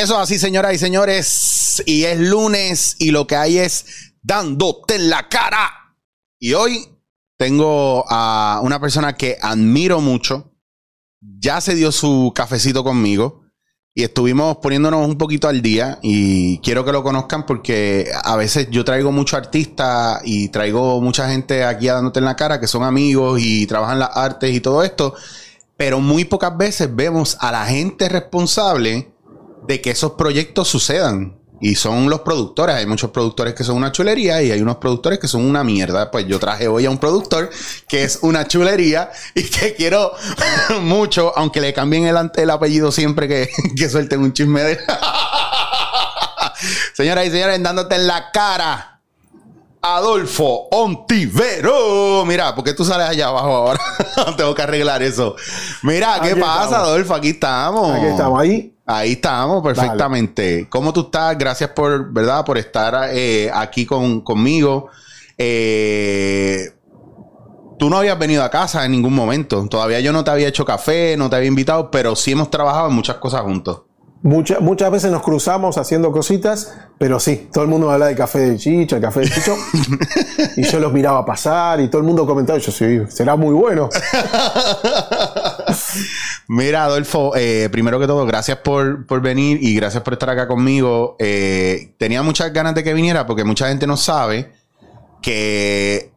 Eso así, señoras y señores. Y es lunes y lo que hay es dándote en la cara. Y hoy tengo a una persona que admiro mucho. Ya se dio su cafecito conmigo y estuvimos poniéndonos un poquito al día y quiero que lo conozcan porque a veces yo traigo mucho artista y traigo mucha gente aquí a dándote en la cara que son amigos y trabajan las artes y todo esto, pero muy pocas veces vemos a la gente responsable de que esos proyectos sucedan. Y son los productores. Hay muchos productores que son una chulería y hay unos productores que son una mierda. Pues yo traje hoy a un productor que es una chulería y que quiero mucho, aunque le cambien el, el apellido siempre que, que suelten un chisme de. Señoras y señores, dándote en la cara. Adolfo Ontivero. Mira, ¿por qué tú sales allá abajo ahora? Tengo que arreglar eso. Mira, ¿qué Aquí pasa, estamos. Adolfo? Aquí estamos. Aquí estamos, ahí. Ahí estamos, perfectamente. ¿Cómo tú estás? Gracias por, ¿verdad? Por estar eh, aquí con, conmigo. Eh, tú no habías venido a casa en ningún momento. Todavía yo no te había hecho café, no te había invitado, pero sí hemos trabajado en muchas cosas juntos. Mucha- muchas veces nos cruzamos haciendo cositas, pero sí, todo el mundo habla de café de chicha, el café de chicho. y yo los miraba pasar y todo el mundo comentaba, y yo sí, será muy bueno. Mira, Adolfo, eh, primero que todo, gracias por, por venir y gracias por estar acá conmigo. Eh, tenía muchas ganas de que viniera porque mucha gente no sabe que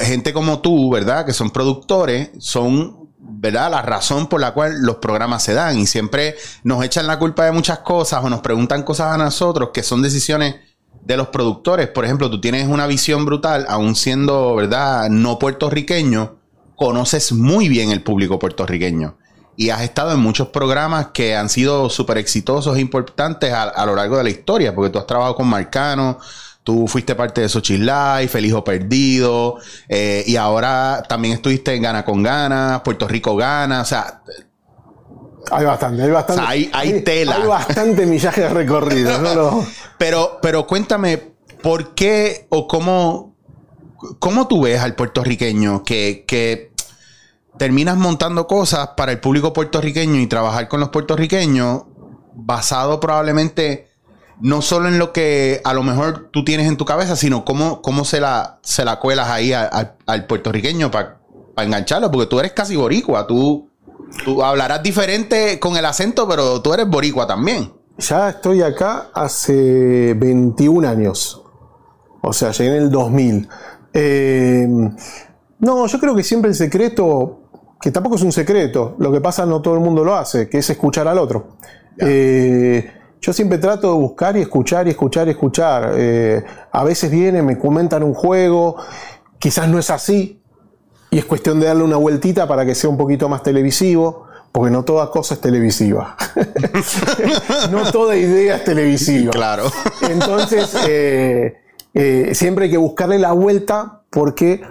gente como tú, ¿verdad? Que son productores, son, ¿verdad? La razón por la cual los programas se dan y siempre nos echan la culpa de muchas cosas o nos preguntan cosas a nosotros que son decisiones de los productores. Por ejemplo, tú tienes una visión brutal, aún siendo, ¿verdad? No puertorriqueño, conoces muy bien el público puertorriqueño. Y has estado en muchos programas que han sido súper exitosos e importantes a, a lo largo de la historia, porque tú has trabajado con Marcano, tú fuiste parte de Xochitl Life, El Hijo Perdido, eh, y ahora también estuviste en Gana con Gana, Puerto Rico Gana, o sea, Hay bastante, hay bastante. O sea, hay- hay tela. Hay bastante millaje de recorrido. Pero, pero cuéntame, ¿por qué o cómo, cómo tú ves al puertorriqueño que, que terminas montando cosas para el público puertorriqueño y trabajar con los puertorriqueños basado probablemente no solo en lo que a lo mejor tú tienes en tu cabeza, sino cómo, cómo se, la, se la cuelas ahí a- a- al puertorriqueño para engancharlo? Porque tú eres casi boricua, tú, tú hablarás diferente con el acento, pero tú eres boricua también. Ya estoy acá hace 21 años. O sea, llegué en el 2000. Eh, no, yo creo que siempre el secreto, que tampoco es un secreto, lo que pasa no todo el mundo lo hace, que es escuchar al otro. Eh, yo siempre trato de buscar y escuchar y escuchar y escuchar. Eh, a veces vienen, me comentan un juego, quizás no es así, y es cuestión de darle una vueltita para que sea un poquito más televisivo, porque no toda cosa es televisiva. no toda idea es televisiva. Claro. Entonces, eh, eh, siempre hay que buscarle la vuelta porque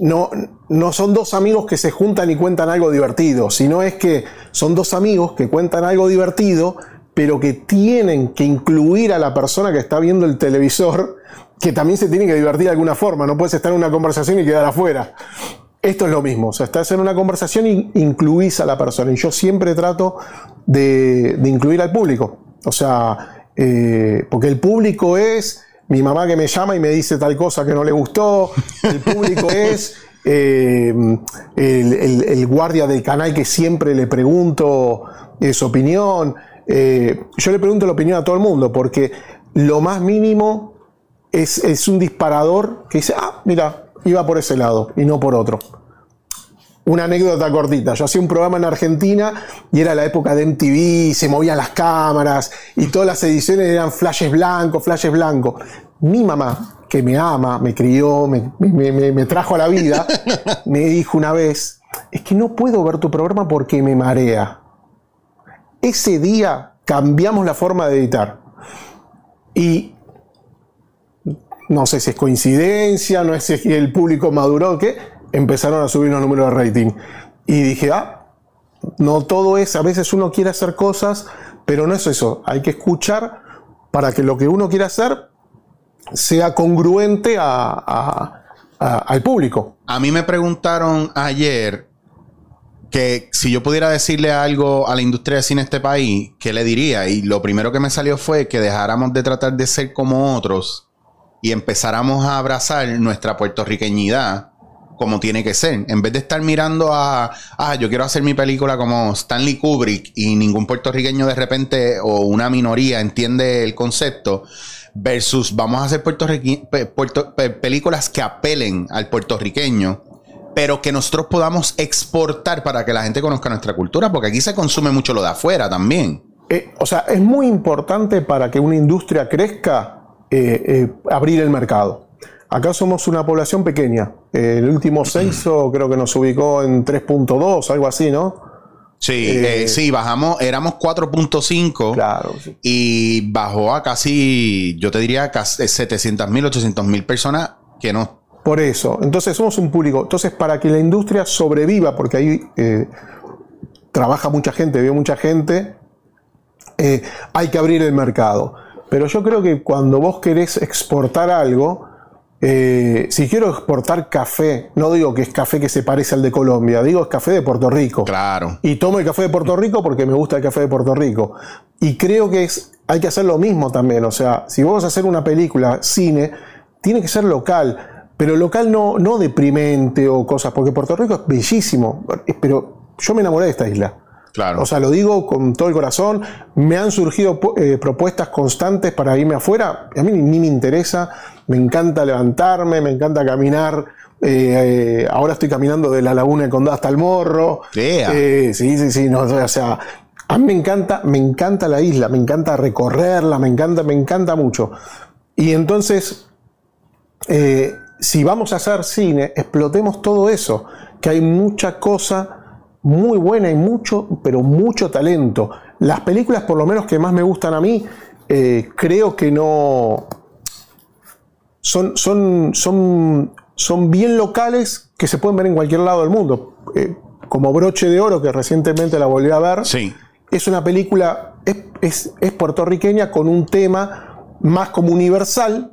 no, no son dos amigos que se juntan y cuentan algo divertido, sino es que son dos amigos que cuentan algo divertido, pero que tienen que incluir a la persona que está viendo el televisor, que también se tiene que divertir de alguna forma, no puedes estar en una conversación y quedar afuera. Esto es lo mismo, o sea, estás en una conversación y incluís a la persona. Y yo siempre trato de, de incluir al público. O sea, eh, porque el público es mi mamá que me llama y me dice tal cosa que no le gustó. El público es eh, el, el- el guardia del canal que siempre le pregunto eh, su opinión. Eh, yo le pregunto la opinión a todo el mundo porque lo más mínimo es, es un disparador que dice, ah, mira, iba por ese lado y no por otro. Una anécdota cortita. Yo hacía un programa en Argentina y era la época de MTV, se movían las cámaras y todas las ediciones eran flashes blancos, flashes blancos. Mi mamá, que me ama, me crió, me, me- me- me trajo a la vida, me dijo una vez, es que no puedo ver tu programa porque me marea. Ese día cambiamos la forma de editar. Y no sé si es coincidencia, no sé si el público maduró, que empezaron a subir los números de rating. Y dije, ah, no todo es, a veces uno quiere hacer cosas, pero no es eso, hay que escuchar para que lo que uno quiere hacer sea congruente a- al público. A mí me preguntaron ayer si yo pudiera decirle algo a la industria de cine de este país, ¿qué le diría? Y lo primero que me salió fue que dejáramos de tratar de ser como otros y empezáramos a abrazar nuestra puertorriqueñidad como tiene que ser. En vez de estar mirando a, ah, yo quiero hacer mi película como Stanley Kubrick y ningún puertorriqueño de repente o una minoría entiende el concepto, versus vamos a hacer películas que apelen al puertorriqueño pero que nosotros podamos exportar para que la gente conozca nuestra cultura, porque aquí se consume mucho lo de afuera también. Eh, o sea, es muy importante para que una industria crezca eh, eh, abrir el mercado. Acá somos una población pequeña. el último censo creo que nos ubicó en 3.2, algo así, ¿no? Sí, sí, bajamos, éramos 4.5 claro, y bajó a casi, yo te diría, casi 700 mil, 800 mil personas que no por eso, entonces somos un público. Entonces, para que la industria sobreviva, porque ahí eh, trabaja mucha gente, ve mucha gente, eh, hay que abrir el mercado. Pero yo creo que cuando vos querés exportar algo, eh, si quiero exportar café, no digo que es café que se parece al de Colombia, digo es café de Puerto Rico. Claro. Y tomo el café de Puerto Rico porque me gusta el café de Puerto Rico. Y creo que es, hay que hacer lo mismo también. O sea, si vos vas a hacer una película, cine, tiene que ser local pero local no, no deprimente o cosas, porque Puerto Rico es bellísimo, pero yo me enamoré de esta isla. Claro. O sea, lo digo con todo el corazón. Me han surgido eh, propuestas constantes para irme afuera. A mí ni, me interesa. Me encanta levantarme, me encanta caminar. Eh, eh, ahora estoy caminando de la laguna de Condado hasta el morro. sí, sí, sí. No, o sea, a mí me encanta, me encanta la isla, me encanta recorrerla, me encanta, me encanta mucho. Y entonces, si vamos a hacer cine, explotemos todo eso, que hay mucha cosa muy buena y mucho, pero mucho talento. Las películas, por lo menos que más me gustan a mí, eh, creo que no... Son, son, son, son bien locales que se pueden ver en cualquier lado del mundo. Eh, como Broche de Oro, que recientemente la volví a ver. Sí. Es una película, es, es puertorriqueña con un tema más como universal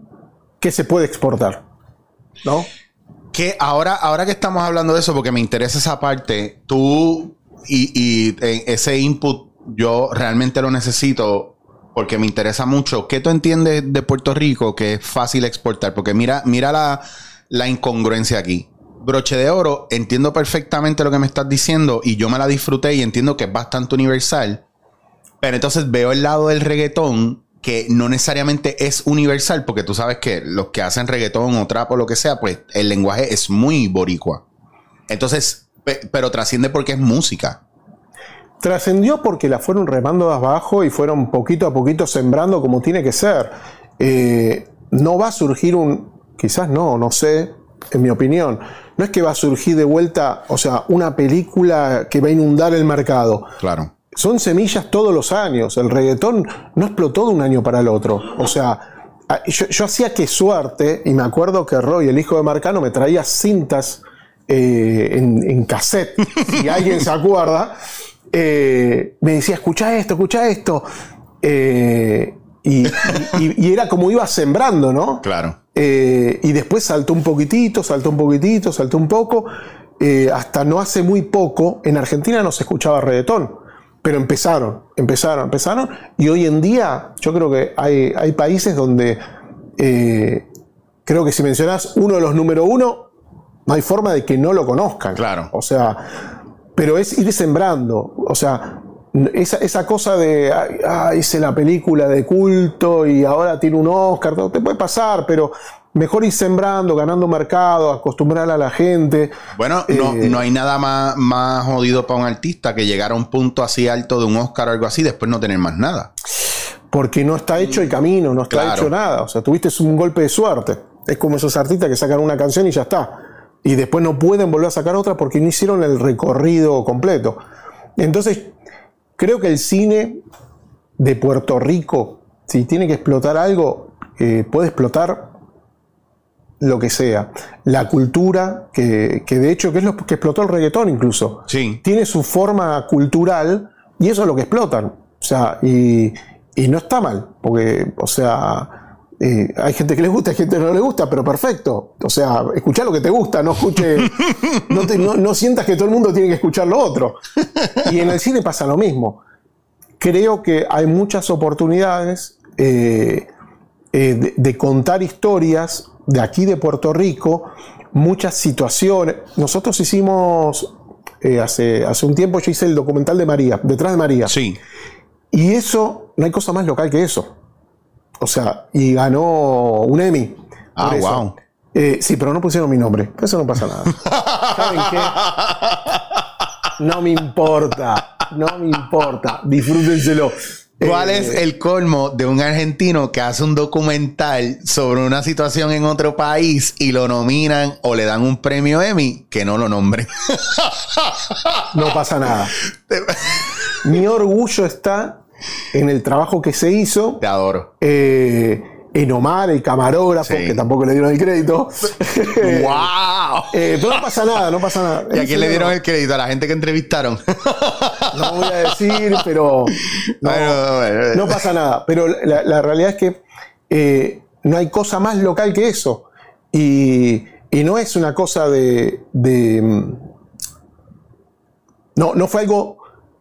que se puede exportar. ¿No? Que ahora, ahora que estamos hablando de eso, porque me interesa esa parte, tú y, ese input yo realmente lo necesito porque me interesa mucho. ¿Qué tú entiendes de Puerto Rico que es fácil exportar? Porque mira, mira la, la incongruencia aquí. Broche de oro, entiendo perfectamente lo que me estás diciendo y yo me la disfruté y entiendo que es bastante universal. Pero entonces veo el lado del reggaetón que no necesariamente es universal, porque tú sabes que los que hacen reggaetón o trap o lo que sea, pues el lenguaje es muy boricua. Entonces, pero trasciende porque es música. Trascendió porque la fueron remando de abajo y fueron poquito a poquito sembrando como tiene que ser. Eh, no va a surgir un, quizás no, no sé, en mi opinión, no es que va a surgir de vuelta, o sea, una película que va a inundar el mercado. Claro son semillas todos los años. El reggaetón no explotó de un año para el otro. O sea, yo, hacía que suerte, y me acuerdo que Roy, el hijo de Marcano, me traía cintas eh, en, cassette, si alguien se acuerda. Eh, me decía, escucha esto, escucha esto. Eh, y, era como iba sembrando, ¿no? Claro. y después saltó un poquitito, saltó un poquitito, saltó un poco. hasta no hace muy poco, en Argentina no se escuchaba reggaetón. Pero empezaron, empezaron, empezaron. Y hoy en día yo creo que hay, hay países donde eh, creo que si mencionas uno de los número uno, no hay forma de que no lo conozcan. Claro. O sea, pero es ir sembrando. O sea, esa, esa cosa de, ah, hice la película de culto y ahora tiene un Oscar, te puede pasar, pero mejor ir sembrando, ganando mercado, acostumbrar a la gente. Bueno, no, eh, no, hay nada más, más jodido para un artista que llegar a un punto así alto de un Oscar o algo así, después no tener más nada. Porque no está hecho el camino, no está hecho nada. O sea, tuviste un golpe de suerte. Es como esos artistas que sacan una canción y ya está. Y después no pueden volver a sacar otra porque no hicieron el recorrido completo. Entonces, creo que el cine de Puerto Rico, si tiene que explotar algo, eh, puede explotar lo que sea. La cultura, que, de hecho, que es lo que explotó el reggaetón incluso. Sí. Tiene su forma cultural y eso es lo que explotan. O sea, y, no está mal, porque, o sea, Eh, hay gente que le gusta, hay gente que no le gusta, pero perfecto. O sea, escucha lo que te gusta, no escuche, no, sientas que todo el mundo tiene que escuchar lo otro. Y en el cine pasa lo mismo. Creo que hay muchas oportunidades eh, eh, de, contar historias de aquí de Puerto Rico, muchas situaciones. Nosotros hicimos, hace, hace un tiempo yo hice el documental de María, detrás de María. Sí. Y eso, no hay cosa más local que eso. O sea, y ganó un Emmy. Ah, wow. Eh, sí, pero no pusieron mi nombre. Eso no pasa nada. ¿Saben qué? No me importa. No me importa. Disfrútenselo. ¿Cuál es eh, el colmo de un argentino que hace un documental sobre una situación en otro país y lo nominan o le dan un premio Emmy que no lo nombren? No pasa nada. Mi orgullo está en el trabajo que se hizo. Te adoro. Eh, en Omar, el camarógrafo, que tampoco le dieron el crédito. ¡Wow! Eh, pero no pasa nada, no pasa nada. ¿Y a quién le dieron el crédito? ¿A la gente que entrevistaron? no voy a decir, pero. No, pasa nada. Pero la, realidad es que eh, no hay cosa más local que eso. Y, no es una cosa de. de mm, no, no fue algo.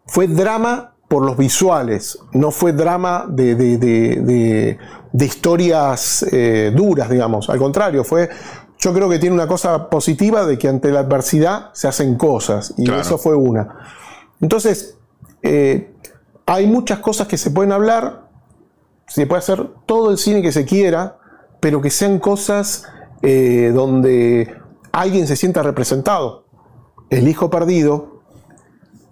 Fue drama por los visuales, no fue drama de, historias eh, duras, digamos. Al contrario, fue. Yo creo que tiene una cosa positiva de que ante la adversidad se hacen cosas, y eso fue una. Entonces, eh, hay muchas cosas que se pueden hablar, se puede hacer todo el cine que se quiera, pero que sean cosas eh, donde alguien se sienta representado. El hijo perdido,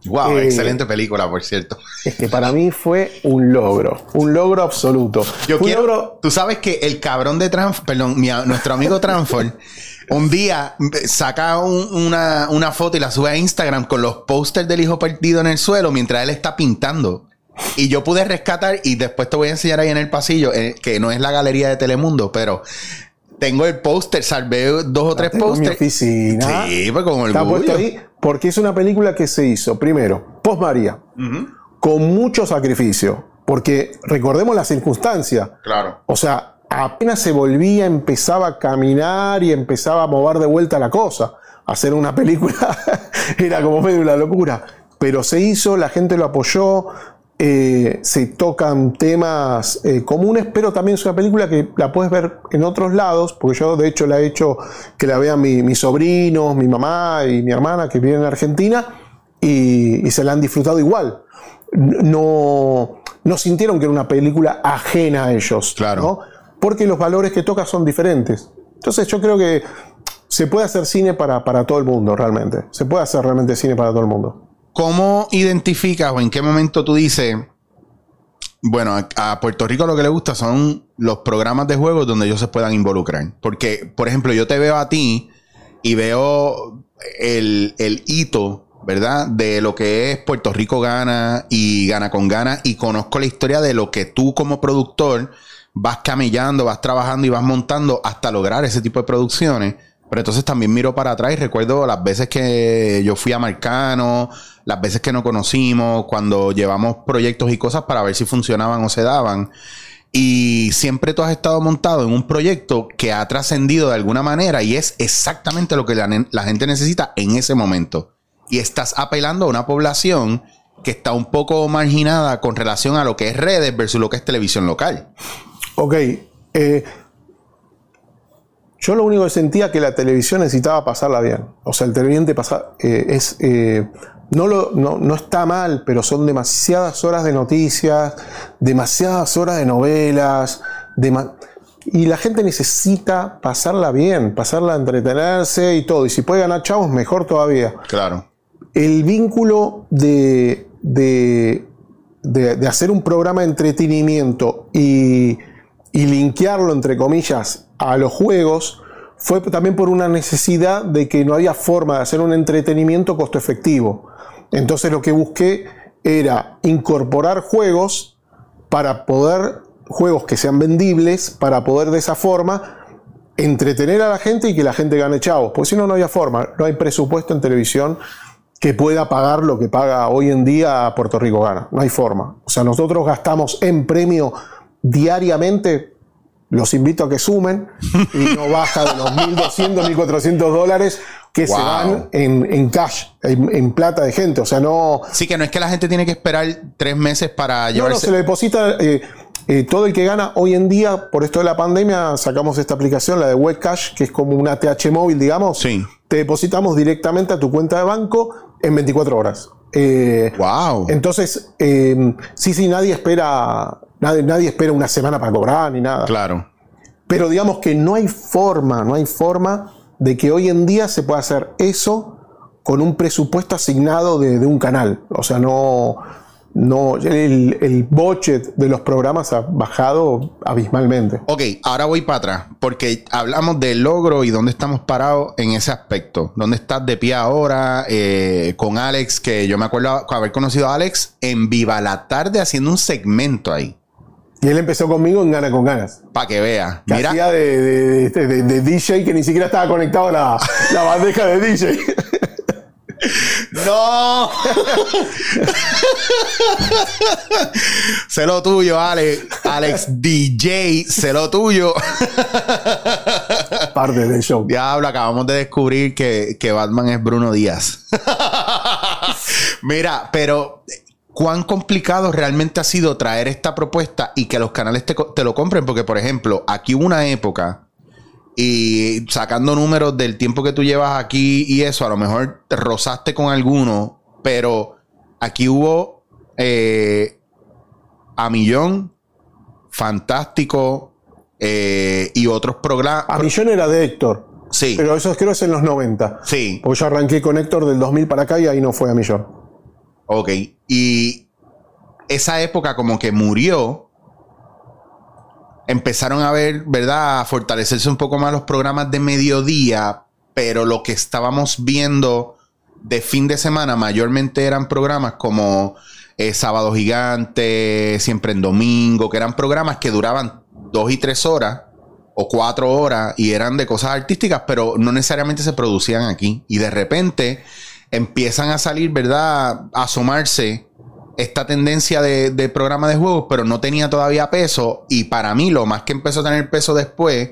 Wow, eh, excelente película, por cierto. Es que para mí fue un logro, un logro absoluto. Yo quiero, tú sabes que el cabrón de Transform, perdón, nuestro amigo Transform, un día saca una, una, foto y la sube a Instagram con los pósters del hijo perdido en el suelo mientras él está pintando. Y yo pude rescatar, y después te voy a enseñar ahí en el pasillo, eh, que no es la galería de Telemundo, pero tengo el póster, salvé dos o tres pósters. oficina. Sí, pues como el Está puesto ahí porque es una película que se hizo, primero, post María, con mucho sacrificio. Porque recordemos la circunstancia. Claro. O sea, apenas se volvía, empezaba a caminar y empezaba a mover de vuelta la cosa. Hacer una película era como medio una locura. Pero se hizo, la gente lo apoyó, eh, se tocan temas eh, comunes, pero también es una película que la puedes ver en otros lados, porque yo de hecho la he hecho que la vean mis sobrinos, mi mamá y mi hermana que viven en Argentina y, se la han disfrutado igual. No, no sintieron que era una película ajena a ellos, claro. porque los valores que toca son diferentes. Entonces yo creo que se puede hacer cine para, para todo el mundo, realmente. Se puede hacer realmente cine para todo el mundo. ¿Cómo identificas o en qué momento tú dices, bueno, a, Puerto Rico lo que le gusta son los programas de juegos donde ellos se puedan involucrar? Porque, por ejemplo, yo te veo a ti y veo el, el hito, ¿verdad? De lo que es Puerto Rico gana y gana con gana y conozco la historia de lo que tú como productor vas camellando, vas trabajando y vas montando hasta lograr ese tipo de producciones. Pero entonces también miro para atrás y recuerdo las veces que yo fui a Marcano, las veces que nos conocimos, cuando llevamos proyectos y cosas para ver si funcionaban o se daban. Y siempre tú has estado montado en un proyecto que ha trascendido de alguna manera y es exactamente lo que la, gente necesita en ese momento. Y estás apelando a una población que está un poco marginada con relación a lo que es redes versus lo que es televisión local. Ok. Eh, yo lo único que sentía que la televisión necesitaba pasarla bien. O sea, el televidente pasa, eh, es, eh, no, lo, no, está mal, pero son demasiadas horas de noticias, demasiadas horas de novelas, y la gente necesita pasarla bien, pasarla a entretenerse y todo. Y si puede ganar chavos, mejor todavía. Claro. El vínculo de, de, de, hacer un programa de entretenimiento y, y linkearlo, entre comillas, a los juegos, fue también por una necesidad de que no había forma de hacer un entretenimiento costo efectivo. Entonces lo que busqué era incorporar juegos para poder, juegos que sean vendibles, para poder de esa forma entretener a la gente y que la gente gane chavos. Porque si no, no había forma. No hay presupuesto en televisión que pueda pagar lo que paga hoy en día Puerto Rico Gana. No hay forma. O sea, nosotros gastamos en premio diariamente los invito a que sumen y no baja de los 1.200, 1.400 dólares que se dan en, en cash, en, en plata de gente. O sea, no, Sí, que no es que la gente tiene que esperar tres meses para no, no, llevarse. se le deposita eh, eh, todo el que gana hoy en día, por esto de la pandemia, sacamos esta aplicación, la de Webcash, que es como una TH móvil, digamos. Sí. Te depositamos directamente a tu cuenta de banco en 24 horas. Eh, Wow. Entonces, eh, sí, sí, nadie espera, nadie, nadie espera una semana para cobrar ni nada. Claro. Pero digamos que no hay forma, no hay forma de que hoy en día se pueda hacer eso con un presupuesto asignado de, de un canal. O sea, no, no el, el budget de los programas ha bajado abismalmente. Ok, ahora voy para atrás, porque hablamos del logro y dónde estamos parados en ese aspecto. ¿Dónde estás de pie ahora eh, con Alex? Que yo me acuerdo haber conocido a Alex en Viva la Tarde haciendo un segmento ahí, Y él empezó conmigo en Gana con Ganas. para que vea. Que Mira, hacía de, de- de- de- de DJ que ni siquiera estaba conectado a la, la bandeja de DJ. ¡No! sé lo tuyo, Alex. Alex DJ, sé lo tuyo. Parte del show. Diablo, acabamos de descubrir que, que Batman es Bruno Díaz. Mira, pero cuán complicado realmente ha sido traer esta propuesta y que los canales te, lo compren. Porque, por ejemplo, aquí hubo una época y sacando números del tiempo que tú llevas aquí y eso, a lo mejor te rozaste con alguno, pero aquí hubo eh, a millón, fantástico eh, y otros programas. A Millón era de Héctor. Sí, Pero eso creo que es en los 90. sí, Porque yo arranqué con Héctor del 2000 para acá y ahí no fue a Millón. Ok. Y esa época como que murió. Empezaron a ver, ¿verdad? A fortalecerse un poco más los programas de mediodía, pero lo que estábamos viendo de fin de semana mayormente eran programas como eh, Sábado Gigante, Siempre en Domingo, que eran programas que duraban dos y tres horas o cuatro horas y eran de cosas artísticas, pero no necesariamente se producían aquí. Y de repente empiezan a salir, ¿verdad? A asomarse esta tendencia de, de programa de juegos, pero no tenía todavía peso. Y para mí, lo más que empezó a tener peso después,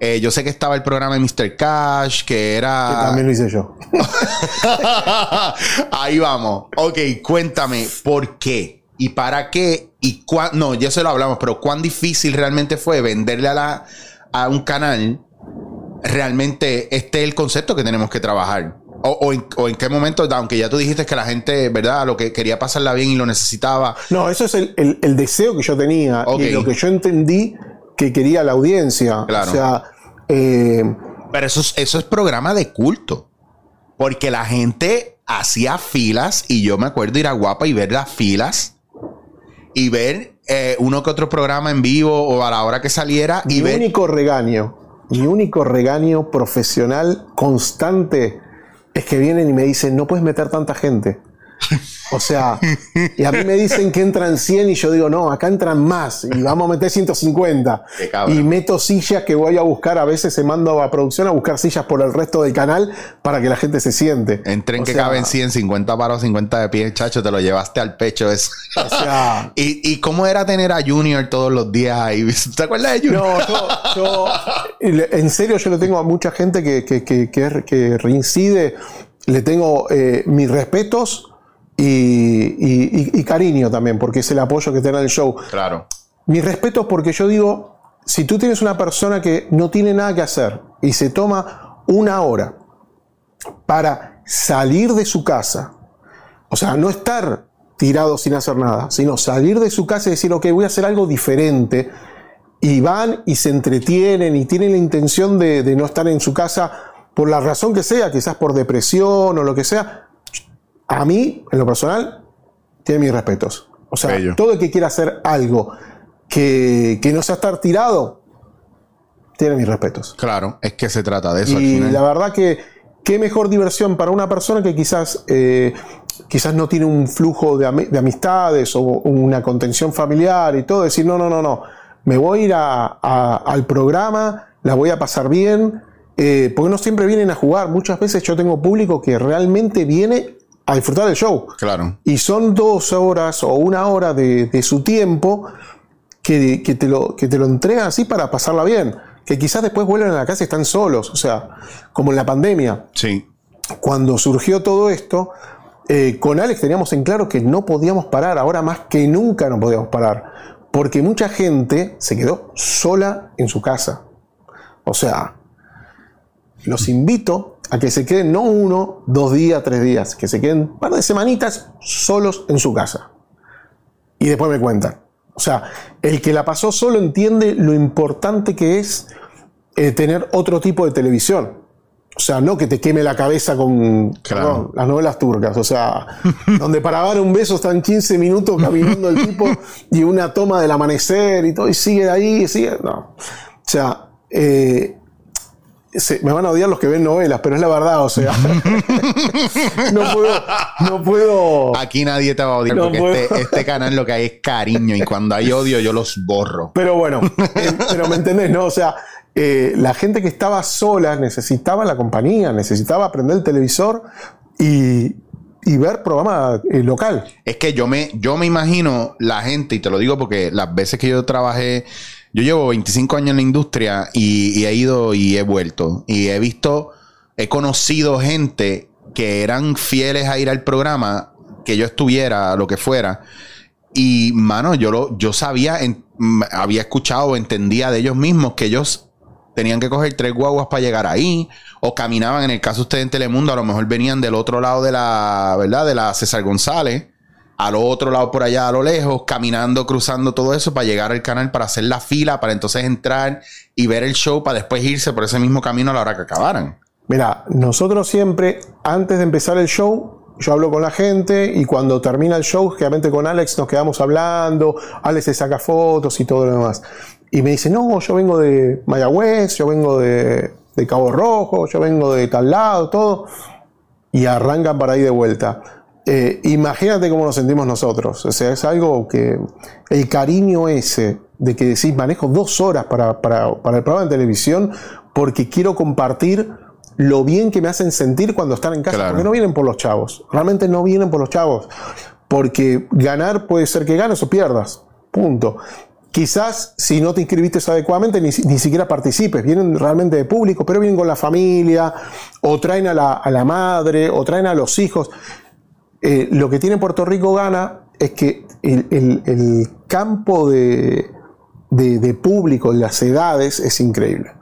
eh, yo sé que estaba el programa de Mr. Cash, que Que era. también lo hice yo. Ahí vamos. Ok, cuéntame, ¿por qué? ¿Y para qué? ¿Y cuán, No, ya se lo hablamos, pero ¿cuán difícil realmente fue venderle a, la, a un canal realmente este es el concepto que tenemos que trabajar? O, o en, o en qué momento, aunque ya tú dijiste que la gente, ¿verdad? Lo que quería pasarla bien y lo necesitaba. No, eso es el, el- el deseo que yo tenía Ok. y lo que yo entendí que quería la audiencia. Claro. O sea, eh, Pero eso es, eso es programa de culto. Porque la gente hacía filas y yo me acuerdo ir a Guapa y ver las filas y ver eh, uno que otro programa en vivo o a la hora que saliera y mi ver. único regaño, mi único regaño profesional constante es que vienen y me dicen, no puedes meter tanta gente. O sea, y a mí me dicen que entran 100 y yo digo, no, acá entran más y vamos a meter 150. Qué cabrón. Y meto sillas que voy a buscar, a veces se mando a producción a buscar sillas por el resto del canal para que la gente se siente. Entren O que sea, caben 100, 50 paros, 50 de pie, chacho, te lo llevaste al pecho eso. O sea, ¿Y, ¿Y cómo era tener a Junior todos los días ahí? ¿Te acuerdas de Junior? No, yo, yo- en serio, yo le tengo a mucha gente que, que, que, que- que reincide, le tengo eh, mis respetos y, y- y- y cariño también, porque es el apoyo que te da el show. Claro. Mis respetos porque yo digo, si tú tienes una persona que no tiene nada que hacer y se toma una hora para salir de su casa, o sea, no estar tirado sin hacer nada, sino salir de su casa y decir, ok, voy a hacer algo diferente, y van y se entretienen y tienen la intención de, de no estar en su casa por la razón que sea, quizás por depresión o lo que sea, a mí, en lo personal, tiene mis respetos. O sea, Bello. todo el que quiera hacer algo que, que no sea estar tirado, tiene mis respetos. Claro, es que se trata de eso al Y final. la verdad que qué mejor diversión para una persona que quizás, eh, quizás no tiene un flujo de, ami- de amistades o una contención familiar y todo, decir, no, no, no, no, me voy a ir a- a- al programa, la voy a pasar bien, eh, porque no siempre vienen a jugar, muchas veces yo tengo público que realmente viene a disfrutar del show. Claro. Y son dos horas o una hora de, de su tiempo que, que te lo, que te lo entregan así para pasarla bien. Que quizás después vuelven a la casa y están solos. O sea, como en la pandemia. Sí. Cuando surgió todo esto, eh, con Alex teníamos en claro que no podíamos parar. Ahora más que nunca no podíamos parar. Porque mucha gente se quedó sola en su casa. O sea, los invito a que se queden no uno, dos días, tres días, que se queden un par de semanitas solos en su casa. Y después me cuentan. O sea, el que la pasó solo entiende lo importante que es eh, tener otro tipo de televisión. O sea, no que te queme la cabeza con Claro. las novelas turcas. O sea, donde para dar un beso están 15 minutos caminando el tipo y una toma del amanecer y todo, y sigue ahí, y sigue. No. O sea, eh, se- me van a odiar los que ven novelas, pero es la verdad, o sea. no puedo. No puedo. Aquí nadie te va a odiar No porque este, este canal lo que hay es cariño y cuando hay odio yo los borro. Pero bueno, eh, pero me entendés, ¿no? O sea, eh, la gente que estaba sola necesitaba la compañía, necesitaba aprender el televisor y, y ver programa eh, local. Es que yo me, yo me imagino la gente, y te lo digo porque las veces que yo trabajé, yo llevo 25 años en la industria y, he ido y he vuelto. Y he visto, he conocido gente que eran fieles a ir al programa, que yo estuviera, lo que fuera. Y, mano, yo, lo, yo sabía, había escuchado, entendía de ellos mismos que ellos tenían que coger tres guaguas para llegar ahí, o caminaban, en el caso de ustedes en Telemundo, a lo mejor venían del otro lado de la, ¿verdad? De la César González, al otro lado por allá a lo lejos, caminando, cruzando todo eso para llegar al canal, para hacer la fila, para entonces entrar y ver el show, para después irse por ese mismo camino a la hora que acabaran. Mira, nosotros siempre, antes de empezar el show, yo hablo con la gente y cuando termina el show, generalmente con Alex nos quedamos hablando, Alex se saca fotos y todo lo demás. Y me dice, no, yo vengo de Mayagüez, yo vengo de, de Cabo Rojo, yo vengo de tal lado, todo. Y arrancan para ahí de vuelta. Eh, imagínate cómo nos sentimos nosotros. O sea, es algo que el cariño ese de que decís, manejo dos horas para, para- para el programa de televisión porque quiero compartir lo bien que me hacen sentir cuando están en casa. Claro. Porque no vienen por los chavos. Realmente no vienen por los chavos. Porque ganar puede ser que ganes o pierdas. Punto. Quizás si no te inscribiste adecuadamente ni, ni siquiera participes, vienen realmente de público, pero vienen con la familia, o traen a la, a la madre, o traen a los hijos. Eh, lo que tiene Puerto Rico gana es que el, el- el campo de, de- de público, las edades, es increíble.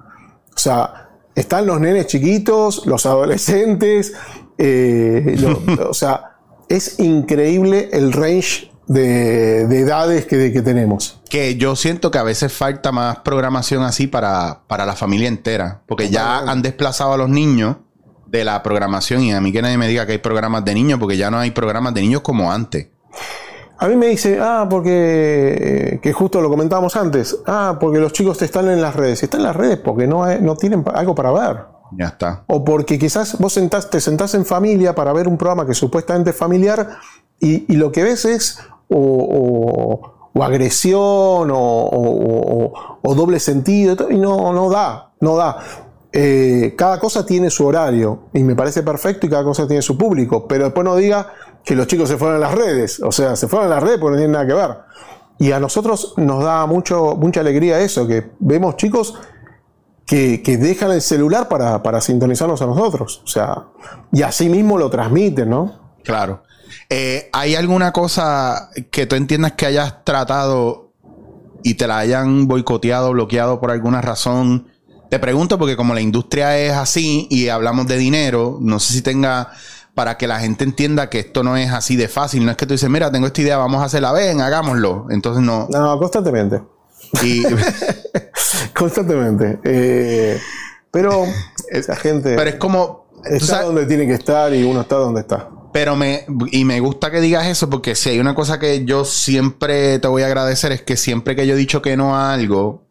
O sea, están los nenes chiquitos, los adolescentes, eh, lo- o sea, es increíble el range de, de edades que, que tenemos. Que yo siento que a veces falta más programación así para, para la familia entera. Porque ya han desplazado a los niños de la programación. Y a mí que nadie me diga que hay programas de niños, porque ya no hay programas de niños como antes. A mí me dice, ah, porque, que justo lo comentábamos antes, ah, porque los chicos están en las redes. Están en las redes porque no, hay- no tienen algo para ver. Ya está. O porque quizás vos sentás- te sentás en familia para ver un programa que supuestamente es familiar y, y lo que ves es o, o- o agresión o, o- o- o doble sentido y no, no da, no da. Eh, cada cosa tiene su horario y me parece perfecto y cada cosa tiene su público, pero después no diga que los chicos se fueron a las redes, o sea, se fueron a las redes porque no tienen nada que ver. Y a nosotros nos da mucho, mucha alegría eso, que vemos chicos que, que dejan el celular para, para sintonizarnos a nosotros. O sea, y así mismo lo transmiten, ¿no? Claro. Eh, ¿Hay alguna cosa que tú entiendas que hayas tratado y te la hayan boicoteado, bloqueado por alguna razón? Te pregunto porque como la industria es así y hablamos de dinero, no sé si tenga para que la gente entienda que esto no es así de fácil. No es que tú dices, mira, tengo esta idea, vamos a hacerla, ven, hagámoslo. Entonces no. No, constantemente. Y, Constantemente. Eh, pero esa gente pero es como. está sabes- donde tiene que estar y uno está donde está. Pero me, y me gusta que digas eso porque si hay una cosa que yo siempre te voy a agradecer es que siempre que yo he dicho que no a algo,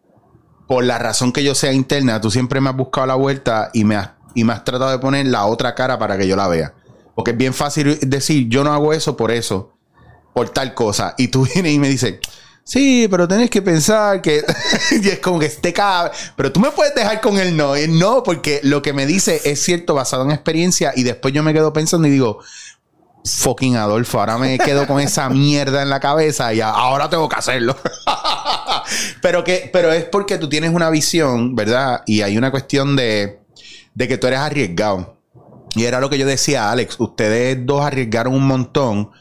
por la razón que yo sea interna, tú siempre me has buscado la vuelta y me has, y me has tratado de poner la otra cara para que yo la vea. Porque es bien fácil decir, yo no hago eso por eso, por tal cosa. Y tú vienes y me dices, sí, pero tenés que pensar que... y es como que este cabe. Pero tú me puedes dejar con el no. Y no, porque lo que me dice es cierto basado en experiencia y después yo me quedo pensando y digo, fucking Adolfo. Ahora me quedo con esa mierda en la cabeza y ahora tengo que hacerlo. pero, que, pero es porque tú tienes una visión, ¿verdad? Y hay una cuestión de, de que tú eres arriesgado. Y era lo que yo decía, Alex, ustedes dos arriesgaron un montón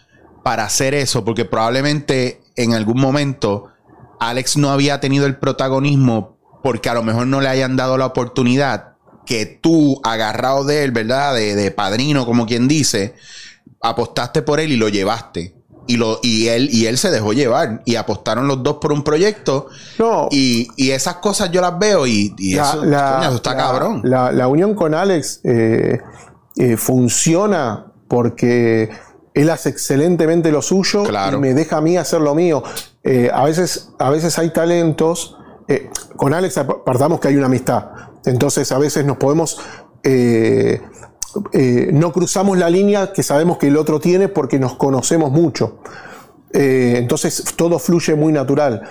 para hacer eso, porque probablemente en algún momento Alex no había tenido el protagonismo porque a lo mejor no le hayan dado la oportunidad que tú, agarrado de él, ¿verdad? De, de padrino, como quien dice, apostaste por él y lo llevaste. Y, lo, y, él, y él se dejó llevar. Y apostaron los dos por un proyecto. No. Y, y esas cosas yo las veo y, y La- eso, la- coño, eso está la- cabrón. La, unión con Alex eh, eh, funciona porque él hace excelentemente lo suyo Claro. y me deja a mí hacer lo mío. Eh, a, veces, a veces hay talentos. con Alex ap- partamos que hay una amistad. Entonces a veces nos podemos. eh, eh, no cruzamos la línea que sabemos que el otro tiene porque nos conocemos mucho. Eh, entonces todo fluye muy natural.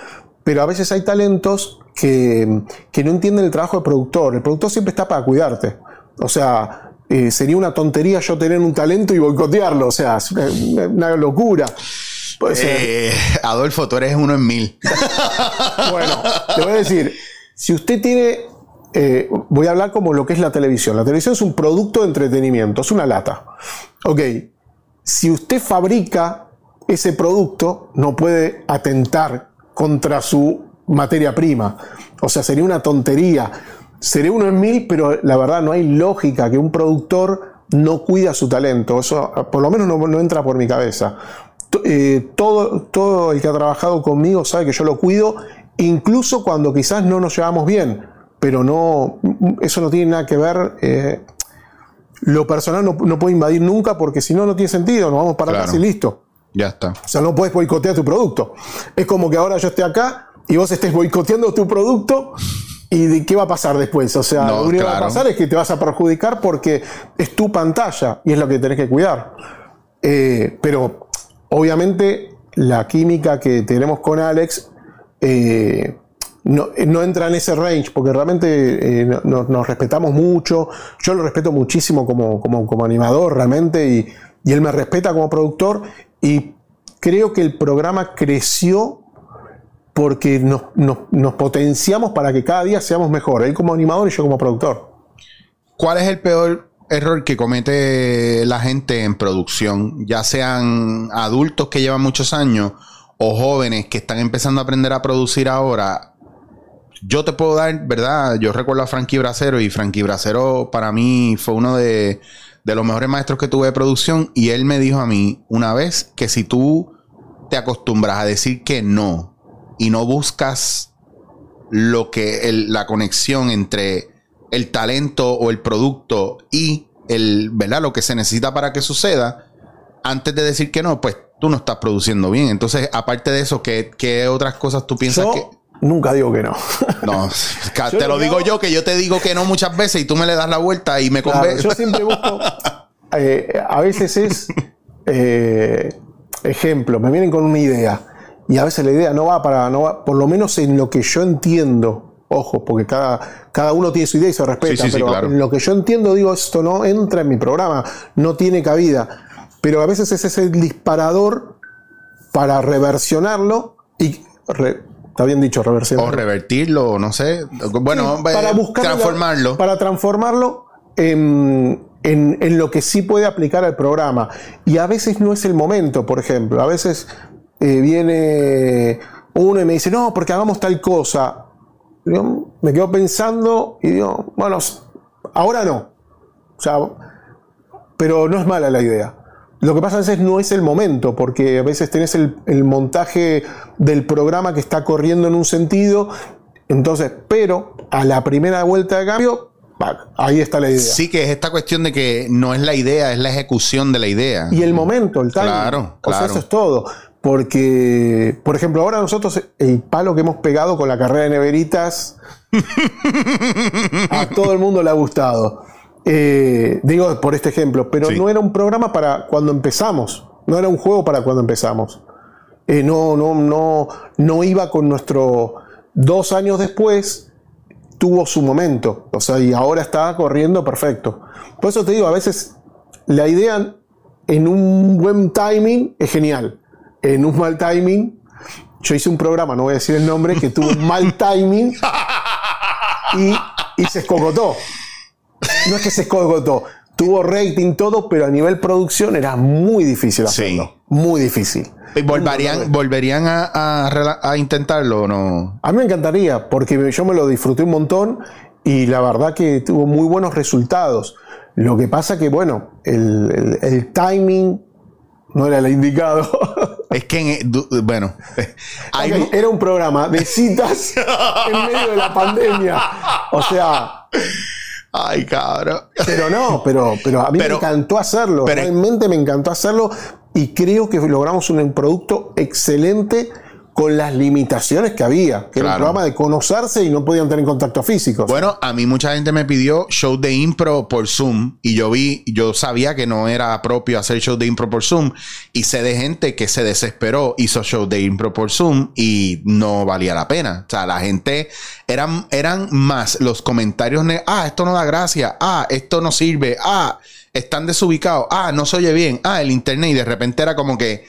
Pero a veces hay talentos que, que no entienden el trabajo del productor. El productor siempre está para cuidarte. O sea, eh, sería una tontería yo tener un talento y boicotearlo. O sea, es una, una locura. Puede ser. Adolfo, tú eres uno en mil. Bueno, te voy a decir, si usted tiene, eh, voy a hablar como lo que es la televisión. La televisión es un producto de entretenimiento, es una lata. Ok, si usted fabrica ese producto, no puede atentar contra su materia prima. O sea, sería una tontería. Seré uno en mil, pero la verdad no hay lógica que un productor no cuida su talento. Eso por lo menos no, entra por mi cabeza. Eh, todo el que ha trabajado conmigo sabe que yo lo cuido, incluso cuando quizás no nos llevamos bien. Pero no, eso no tiene nada que ver. eh, lo personal no, no puede invadir nunca porque si no, no tiene sentido. Nos vamos para Claro. atrás y listo. Ya está. O sea, no puedes boicotear tu producto. Es como que ahora yo esté acá y vos estés boicoteando tu producto. ¿Y de qué va a pasar después? O sea, No, lo único que va a pasar es que te vas a perjudicar porque es tu pantalla y es lo que tenés que cuidar. Eh, pero obviamente la química que tenemos con Alex eh, no, no entra en ese range porque realmente eh, no- no- nos respetamos mucho. Yo lo respeto muchísimo como, como, como animador realmente y, él me respeta como productor y creo que el programa creció porque nos- nos potenciamos para que cada día seamos mejor, él como animador y yo como productor. ¿Cuál es el peor error que comete la gente en producción? Ya sean adultos que llevan muchos años o jóvenes que están empezando a aprender a producir ahora. Yo te puedo dar, ¿verdad? Yo recuerdo a Frankie Bracero y Frankie Bracero para mí fue uno de, de los mejores maestros que tuve de producción y él me dijo a mí una vez que si tú te acostumbras a decir que no y no buscas lo que el- la conexión entre el talento o el producto y el, ¿verdad? Lo que se necesita para que suceda, antes de decir que no, pues tú no estás produciendo bien. Entonces, aparte de eso, ¿qué, qué otras cosas tú piensas Yo que... nunca digo que no. No, te lo digo hago- yo, que yo te digo que no muchas veces y tú me le das la vuelta y me Claro, convences. yo siempre busco. eh, a veces es. eh, ejemplo, me vienen con una idea. Y a veces la idea no va para. No va, por lo menos en lo que yo entiendo. Ojo, porque cada, cada uno tiene su idea y se respeta. Sí, sí, sí, pero claro. en lo que yo entiendo, digo, esto no entra en mi programa, no tiene cabida. Pero a veces ese es el disparador para reversionarlo y. re- Está bien dicho, reversionarlo. O revertirlo, no sé. Bueno, Sí, para eh, buscar transformarlo. Para transformarlo en, en- en lo que sí puede aplicar al programa. Y a veces no es el momento, por ejemplo. A veces eh, viene uno y me dice, no, porque hagamos tal cosa. Yo me quedo pensando y digo, bueno, ahora no. O sea, pero no es mala la idea. Lo que pasa a veces no es el momento, porque a veces tenés el, el montaje del programa que está corriendo en un sentido, entonces, pero a la primera vuelta de cambio, ahí está la idea. Sí, que es esta cuestión de que no es la idea, es la ejecución de la idea. Y el momento, el timing. Claro, O sea, claro. eso es todo. Porque, por ejemplo, ahora nosotros, el palo que hemos pegado con la carrera de neveritas, a todo el mundo le ha gustado. Eh, digo por este ejemplo, pero Sí. no era un programa para cuando empezamos. No era un juego para cuando empezamos. Eh, no, no, no, no iba con nuestro. Dos años después tuvo su momento. O sea, y ahora está corriendo perfecto. Por eso te digo, a veces la idea en un buen timing es genial. En un mal timing, yo hice un programa, no voy a decir el nombre, que tuvo un mal timing y, y se escogotó. No es que se escogotó, tuvo rating todo, pero a nivel producción era muy difícil hacerlo. Sí. Muy difícil. ¿Y ¿Volverían, ¿volverían a, a rela- a intentarlo o no? A mí me encantaría, porque yo me lo disfruté un montón y la verdad que tuvo muy buenos resultados. Lo que pasa que, bueno, el, el- el timing no era el indicado. Es que, en- e, bueno, hay, Era un programa de citas en medio de la pandemia. O sea, ay, cabrón. pero no, pero, pero a mí Pero- me encantó hacerlo. pero- Realmente me encantó hacerlo y creo que logramos un, un producto excelente con las limitaciones que había. Que era un programa de conocerse y no podían tener contacto físico. Bueno, a mí mucha gente me pidió show de impro por Zoom y yo vi, yo sabía que no era propio hacer show de impro por Zoom y sé de gente que se desesperó, hizo show de impro por Zoom y no valía la pena. O sea, la gente eran, eran más los comentarios, ah, esto no da gracia, ah, esto no sirve, ah, están desubicados, ah, no se oye bien, ah, el internet y de repente era como que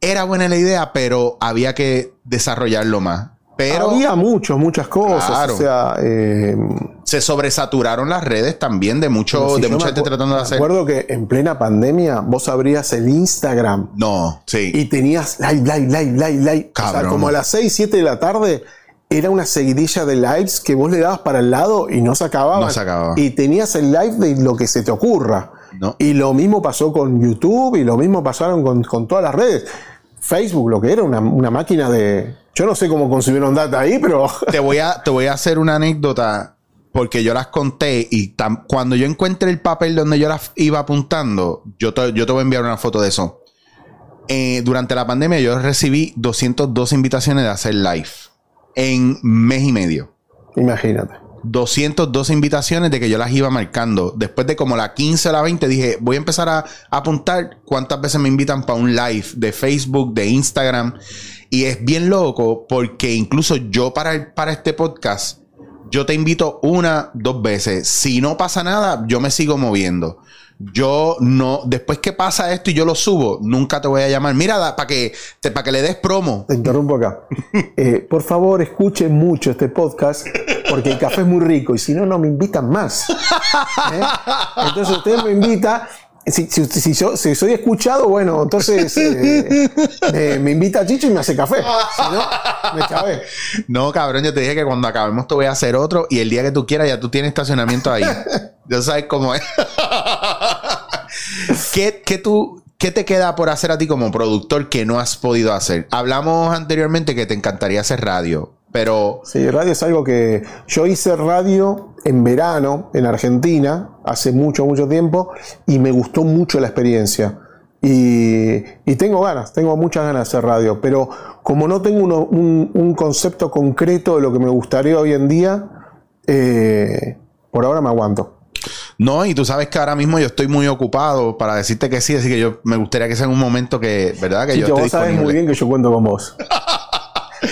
era buena la idea, pero había que desarrollarlo más. Pero Había muchos, muchas cosas. Claro. O sea, eh, se sobresaturaron las redes también de mucho, si de mucha gente tratando de hacer. acuerdo que en plena pandemia vos abrías el Instagram No, sí. y tenías live, live, live, live, live. O sea, Cabrón. como a las 6, 7 de la tarde era una seguidilla de lives que vos le dabas para el lado y no se acababan. No se acababa. Y tenías el live de lo que se te ocurra. No. Y lo mismo pasó con YouTube y lo mismo pasaron con, con todas las redes. Facebook, lo que era una, una máquina de... Yo no sé cómo consumieron data ahí, pero... te voy a, te voy a hacer una anécdota porque yo las conté y tam- cuando yo encuentre el papel donde yo las iba apuntando, yo te, yo te voy a enviar una foto de eso. Eh, durante la pandemia yo recibí 202 invitaciones de hacer live en mes y medio. Imagínate. 202 invitaciones de que yo las iba marcando. Después de como la 15 o la 20 dije, voy a empezar a, a apuntar cuántas veces me invitan para un live de Facebook, de Instagram. Y es bien loco porque incluso yo para, para este podcast, yo te invito una, dos veces. Si no pasa nada, yo me sigo moviendo. Yo no, después que pasa esto y yo lo subo, nunca te voy a llamar. Mira, para que, te- para que le des promo. Te interrumpo acá. Eh, por favor, escuchen mucho este podcast porque el café es muy rico y si no, no me invitan más. ¿Eh? Entonces usted me invita. Si, si, si yo, si soy escuchado, bueno, entonces eh, me, me invita a Chicho y me hace café. Si no, me chavé. No, cabrón, yo te dije que cuando acabemos te voy a hacer otro y el día que tú quieras ya tú tienes estacionamiento ahí. ya sabes cómo es. ¿Qué, qué tú, ¿Qué te queda por hacer a ti como productor que no has podido hacer? Hablamos anteriormente que te encantaría hacer radio, pero Sí, radio es algo que yo hice radio en verano en Argentina hace mucho, mucho tiempo y me gustó mucho la experiencia. Y, y tengo ganas, tengo muchas ganas de hacer radio, pero como no tengo uno- un, concepto concreto de lo que me gustaría hoy en día, eh, por ahora me aguanto. No, y tú sabes que ahora mismo yo estoy muy ocupado para decirte que sí, así que yo me gustaría que sea en un momento que, ¿verdad? Que yo esté vos sabés muy bien que yo cuento con vos.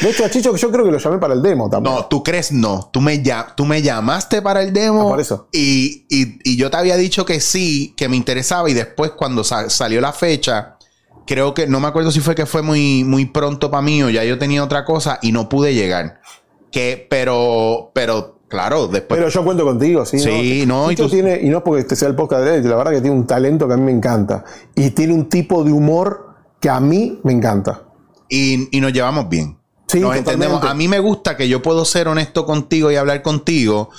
De hecho, a Chicho, yo creo que lo llamé para el demo también. No, tú crees no. Tú me, llam- tú me llamaste para el demo. Ah, por eso. Y, y- y yo te había dicho que sí, que me interesaba. Y después, cuando sa- salió la fecha, creo que no me acuerdo si fue que fue muy, muy pronto para mí o ya yo tenía otra cosa y no pude llegar. Que, pero, pero, claro, después. Pero yo cuento contigo, sí. Sí, no, y tú- tiene, y no es porque este sea el podcast de él, la verdad que tiene un talento que a mí me encanta. Y tiene un tipo de humor que a mí me encanta. y, y nos llevamos bien. Sí, nos totalmente. entendemos. A mí me gusta que yo puedo ser honesto contigo y hablar contigo.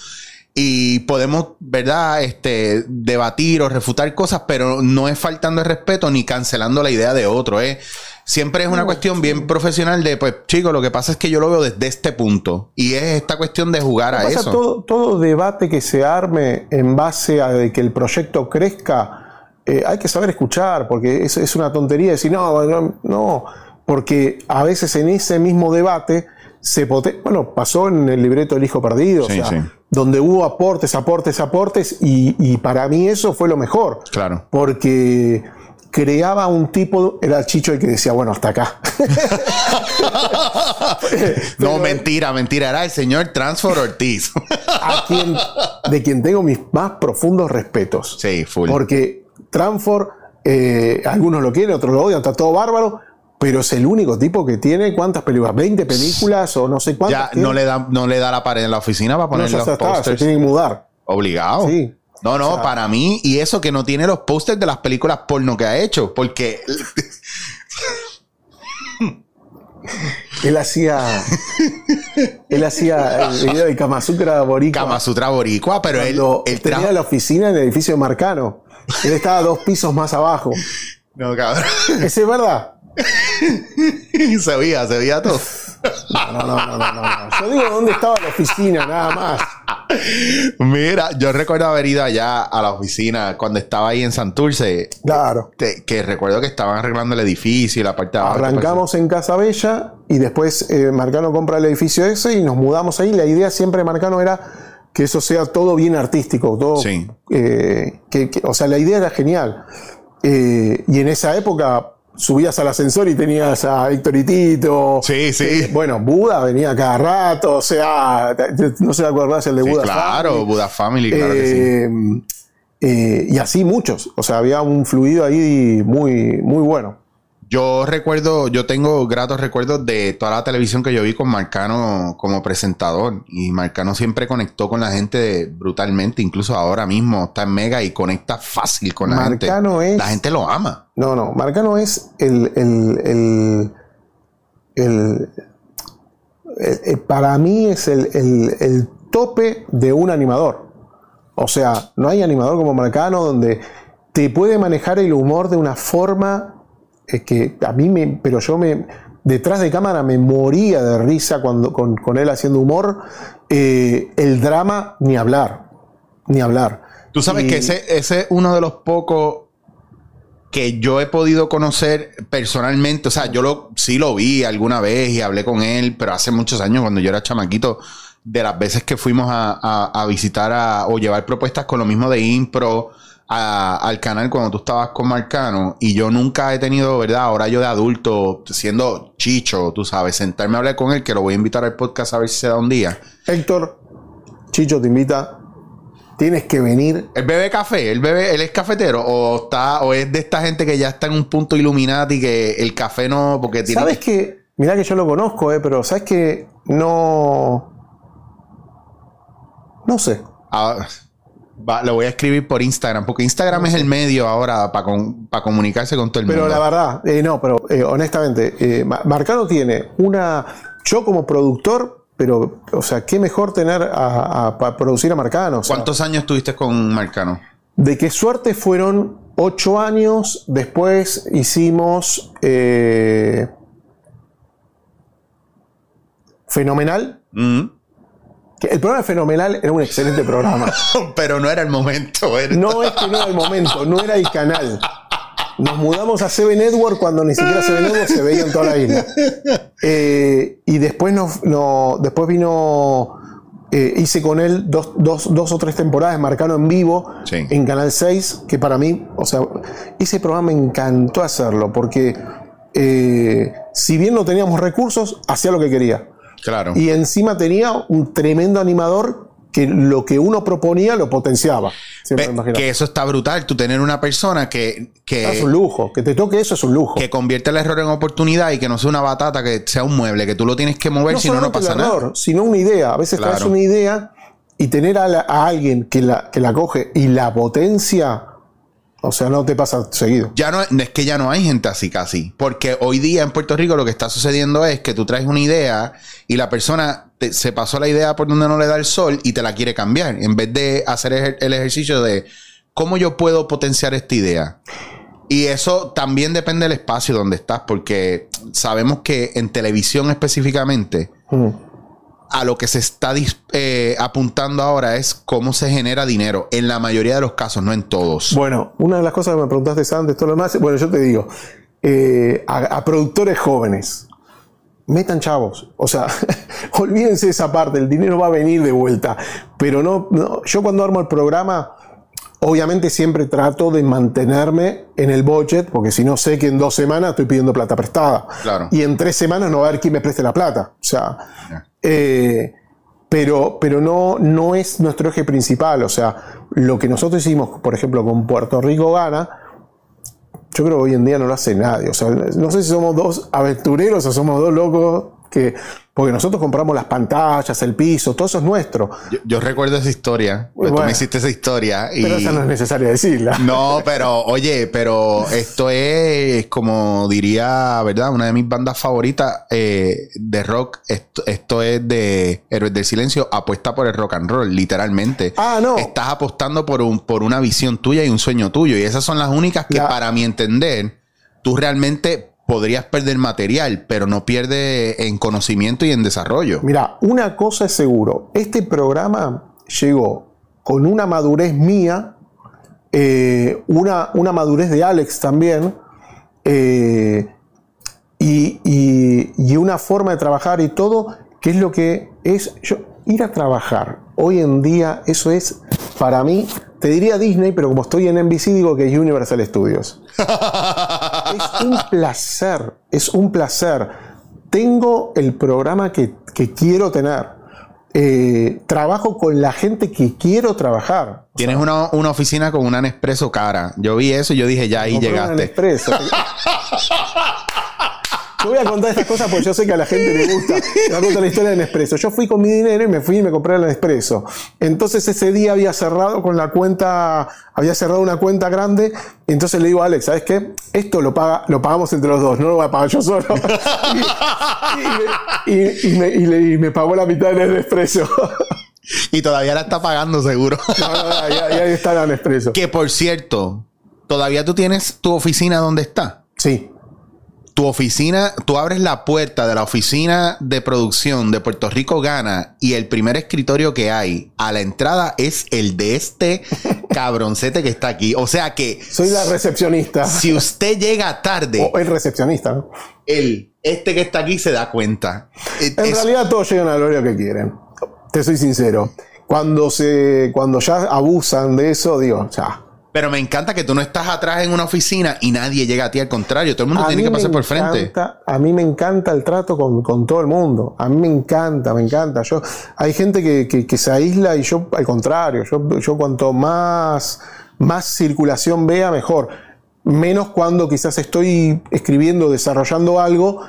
Y podemos, ¿verdad? Este, debatir o refutar cosas, pero no es faltando el respeto ni cancelando la idea de otro. ¿eh? Siempre es una cuestión bien profesional de, pues, chicos, lo que pasa es que yo lo veo desde este punto. Y es esta cuestión de jugar a Pasa eso. todo, todo debate que se arme en base a de que el proyecto crezca, eh, hay que saber escuchar, porque es, es una tontería decir, no, no, no, porque a veces en ese mismo debate se bueno, pasó en el libreto El Hijo Perdido, Sí, o sea, sí. donde hubo aportes, aportes, aportes, y, y para mí eso fue lo mejor. Claro. Porque creaba un tipo, era Chicho el que decía, bueno, hasta acá. no, mentira, mentira. Era el señor Transfor Ortiz. a quien, de quien tengo mis más profundos respetos. sí, full. Porque Tranfor Eh, algunos lo quieren, otros lo odian, está todo bárbaro. Pero es el único tipo que tiene cuántas películas, 20 películas o no sé cuántas. Ya no le, da, no le da la pared en la oficina para poner no, los está, se tiene que mudar. Obligado. Sí. No, no, O sea- para mí, y eso que no tiene los pósters de las películas porno que ha hecho, porque Él hacía. él hacía el video de Kama Sutra Boricua. Kama Sutra Boricua, pero él, él tenía trajo. la oficina en el edificio de Marcano. Él estaba dos pisos más abajo. No, cabrón. ¿Ese es verdad? se veía, se veía todo. No, no, no, no, no, no. Yo digo dónde estaba la oficina, nada más. Mira, yo recuerdo haber ido allá a la oficina cuando estaba ahí en Santurce, Claro. te- que recuerdo que estaban arreglando el edificio y la parte de abajo. Arrancamos en Casa Bella y después eh, Marcano compra el edificio ese y nos mudamos ahí. La idea siempre de Marcano era que eso sea todo bien artístico, todo. Sí. eh, que- que- o sea, la idea era genial. Eh, y en esa época subías al ascensor y tenías a Héctor y Tito. Sí, sí. Eh, bueno, Buda venía cada rato, o sea, no se acuerdas el de Sí, Buda. claro, Family. Buda Family, claro que sí. Eh, eh, y así muchos. O sea, había un fluido ahí muy, muy bueno. Yo recuerdo, yo tengo gratos recuerdos de toda la televisión que yo vi con Marcano como presentador. Y Marcano siempre conectó con la gente brutalmente. Incluso ahora mismo está en Mega y conecta fácil con la Marcano gente. es- La gente lo ama. No, no. Marcano es el. el, el- el- el- el- para mí es el, el- el tope de un animador. O sea, no hay animador como Marcano donde te puede manejar el humor de una forma eh, que a mí me. Pero yo me. Detrás de cámara me moría de risa cuando, con, con él haciendo humor. Eh, el drama, ni hablar. Ni hablar. Tú sabes Y- que ese, ese es uno de los pocos que yo he podido conocer personalmente. O sea, yo lo, sí lo vi alguna vez y hablé con él, pero hace muchos años, cuando yo era chamaquito, de las veces que fuimos a, a- a visitar a- o llevar propuestas con lo mismo de impro a- al canal cuando tú estabas con Marcano. Y yo nunca he tenido, ¿verdad? Ahora yo de adulto, siendo chicho, tú sabes, sentarme a hablar con él, que lo voy a invitar al podcast a ver si se da un día. Héctor, Chicho te invita. Tienes que venir. ¿Él bebe café? ¿Él bebe, él es cafetero? ¿O está, o es de esta gente que ya está en un punto Illuminati que el café no, porque tiene ¿Sabes que- que? Mirá que yo lo conozco, eh, pero ¿sabes que No. No sé. Ah, va, lo voy a escribir por Instagram, porque Instagram es el medio ahora para comunicarse con todo el Pero mundo. la verdad, eh, no, pero eh, honestamente, eh, Ma- Marcano tiene una. Yo como productor, pero, o sea, qué mejor tener a, a- para producir a Marcano. o sea, ¿Cuántos años estuviste con Marcano? De qué suerte fueron ocho años. Después hicimos. Fenomenal. Mm. Que El programa Fenomenal era un excelente programa. Pero no era el momento. No es que no era el momento, no era el canal. Nos mudamos a Seven Network cuando ni siquiera Seven Network se veía en toda la isla. Eh, y después, nos, no- después vino. eh, hice con él dos, dos- dos o tres temporadas de Marcano en vivo Sí. en Canal 6, que para mí, o sea, ese programa me encantó hacerlo porque eh, si bien no teníamos recursos, hacía lo que quería. Claro. Y encima tenía un tremendo animador que lo que uno proponía lo potenciaba. Ve- me que eso está brutal, tú tener una persona que, que, Es un lujo. Que te toque eso es un lujo. que convierte el error en oportunidad y que no sea una batata, que sea un mueble, que tú lo tienes que mover, si no, no pasa el nada. error, sino una idea. A veces traes Claro. una idea y tener a, la- a alguien que la, que la coge y la potencia, o sea, no te pasa seguido. Ya no, es que ya no hay gente así casi. Porque hoy día en Puerto Rico lo que está sucediendo es que tú traes una idea y la persona te- se pasó la idea por donde no le da el sol y te la quiere cambiar. En vez de hacer ejer- el ejercicio de cómo yo puedo potenciar esta idea. Y eso también depende del espacio donde estás, porque sabemos que en televisión específicamente, Mm. A lo que se está eh, apuntando ahora es cómo se genera dinero. En la mayoría de los casos, no en todos. Bueno, una de las cosas que me preguntaste antes, todo lo demás, bueno, yo te digo, eh, a, a productores jóvenes, metan chavos, o sea, olvídense de esa parte, el dinero va a venir de vuelta, pero no, no, yo cuando armo el programa, obviamente siempre trato de mantenerme en el budget, porque si no sé que en dos semanas estoy pidiendo plata prestada, Claro. y en tres semanas no va a haber quien me preste la plata, o sea. Eh, pero, pero no, no es nuestro eje principal. O sea, lo que nosotros hicimos, por ejemplo, con Puerto Rico Gana, yo creo que hoy en día no lo hace nadie. O sea, no sé si somos dos aventureros o somos dos locos que porque nosotros compramos las pantallas, el piso, todo eso es nuestro. Yo, recuerdo esa historia. Pues tú me hiciste esa historia. Y... Pero esa no es necesaria decirla. No, pero oye, pero esto es como diría, ¿verdad? Una de mis bandas favoritas eh, de rock. Esto, es de Héroes del Silencio, apuesta por el rock and roll, literalmente. Ah, no. Estás apostando por, un, por una visión tuya y un sueño tuyo. Y esas son las únicas que, para mi entender, tú realmente podrías perder material, pero no pierde en conocimiento y en desarrollo. Mira, una cosa es seguro, este programa llegó con una madurez mía, eh, una, una, madurez de Alex también, eh, y, una forma de trabajar y todo, que es lo que es yo, ir a trabajar. Hoy en día eso es, para mí, te diría Disney, pero como estoy en NBC digo que es Universal Studios. es un placer, es un placer. Tengo el programa que, quiero tener. Eh, trabajo con la gente que quiero trabajar. Tienes una, oficina con una Nespresso cara. Yo vi eso y yo dije, ya ahí llegaste. Nespresso. Yo voy a contar estas cosas porque yo sé que a la gente le gusta. Voy a contar la historia del Nespresso. Yo fui con mi dinero y me fui y me compré el Nespresso. Entonces ese día había cerrado con la cuenta, había cerrado una cuenta grande. Y entonces le digo a Alex, ¿sabes qué? Esto lo, paga, lo pagamos entre los dos, no lo voy a pagar yo solo. y, me, pagó la mitad del Nespresso. y todavía la está pagando seguro. no, no, ya, ya está el Nespresso. Que por cierto, ¿todavía tú tienes tu oficina donde está? Sí tu oficina, tú abres la puerta de la oficina de producción de Puerto Rico Gana y el primer escritorio que hay a la entrada es el de este cabroncete que está aquí. O sea que... Soy la recepcionista. Si usted llega tarde... O el recepcionista, ¿no? El, este que está aquí se da cuenta. En realidad todos llegan a lo que quieren. Te soy sincero. Cuando, se, cuando ya abusan de eso, digo, ya, pero me encanta que tú no estás atrás en una oficina y nadie llega a ti al contrario. Todo el mundo tiene que pasar por frente. A mí me encanta el trato con, todo el mundo. A mí me encanta, me encanta. Yo, hay gente que, se aísla y yo al contrario. Yo, yo cuanto más, más circulación vea, mejor. Menos cuando quizás estoy escribiendo, desarrollando algo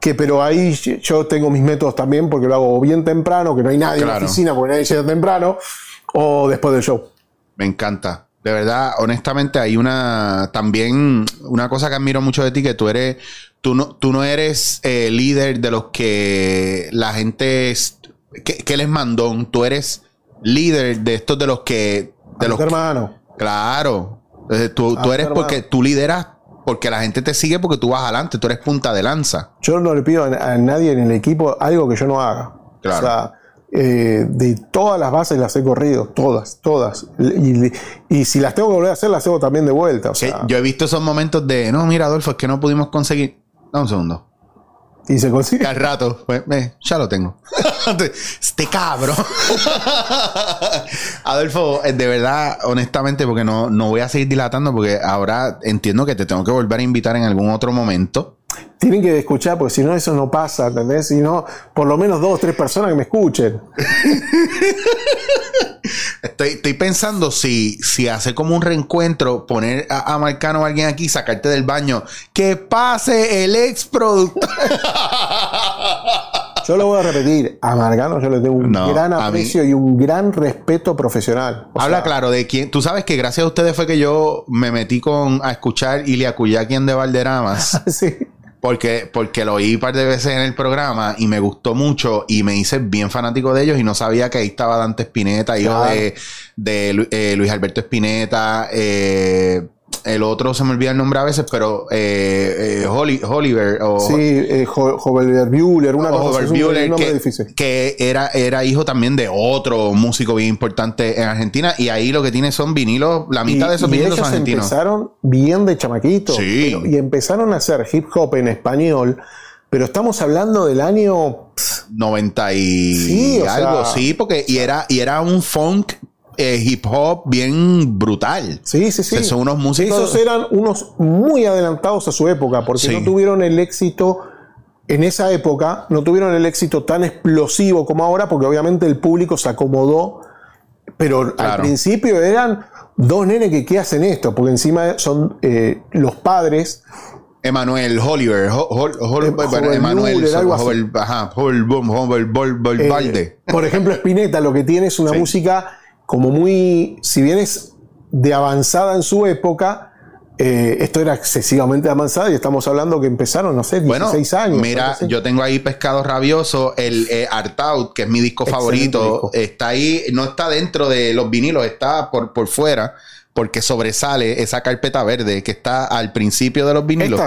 que pero ahí yo tengo mis métodos también porque lo hago bien temprano, que no hay nadie en la oficina porque nadie llega temprano, o después del show. Me encanta. De verdad, honestamente, hay una también una cosa que admiro mucho de ti, que tú eres, tú no, tú no eres eh, líder de los que la gente es, que, les mandó, tú eres líder de estos de los que de los hermano. claro. tú, tú eres porque tú lideras porque la gente te sigue porque tú vas adelante, tú eres punta de lanza. Yo no le pido a, nadie en el equipo algo que yo no haga. Claro. Eh, de todas las bases las he corrido, todas, todas. Y, si las tengo que volver a hacer, las hago también de vuelta. yo he visto esos momentos de, no, mira, Adolfo, es que no pudimos conseguir. Dame un segundo. Y se consigue. al rato, pues, ya lo tengo. este cabrón. Adolfo, eh, de verdad, honestamente, porque no, no voy a seguir dilatando, porque ahora entiendo que te tengo que volver a invitar en algún otro momento tienen que escuchar, porque si no, eso no pasa, ¿entendés? Si no, por lo menos dos o tres personas que me escuchen. estoy, pensando si, si hacer como un reencuentro, poner a, Marcano a alguien aquí, sacarte del baño, que pase el ex productor. Yo lo voy a repetir, a Marcano yo le tengo un gran aprecio y un gran respeto profesional. Habla claro de quién. Tú sabes que gracias a ustedes fue que yo me metí con a escuchar Ilia quien de Valderramas. sí. Porque, porque lo oí un par de veces en el programa y me gustó mucho y me hice bien fanático de ellos y no sabía que ahí estaba Dante Spinetta, hijo de, de eh, Luis Alberto Spinetta, eh, el otro se me olvida el nombre a veces, pero eh, eh Oliver o sí, eh, Bueller, una cosa que, que, era, era hijo también de otro músico bien importante en Argentina y ahí lo que tiene son vinilos, la mitad de esos vinilos son argentinos. Empezaron bien de chamaquitos y empezaron a hacer hip hop en español. Pero estamos hablando del año 90 y algo, sí, porque y era, y era un funk eh, hip hop bien brutal. Sí, sí, sí. son unos músicos. Esos eran unos muy adelantados a su época, porque no tuvieron el éxito en esa época, no tuvieron el éxito tan explosivo como ahora, porque obviamente el público se acomodó Pero al principio eran dos nenes que ¿qué hacen esto? Porque encima son eh, los padres. Emanuel Oliver, Emanuel, ajá, Por ejemplo, Spinetta lo que tiene es una música como muy, si bien es de avanzada en su época, eh, esto era excesivamente avanzado y estamos hablando que empezaron, no sé, 16 años. Mira, yo tengo ahí Pescado Rabioso, el eh, Art Out, que es mi disco favorito, está ahí, no está dentro de los vinilos, está por, por fuera, porque sobresale esa carpeta verde que está al principio de los vinilos.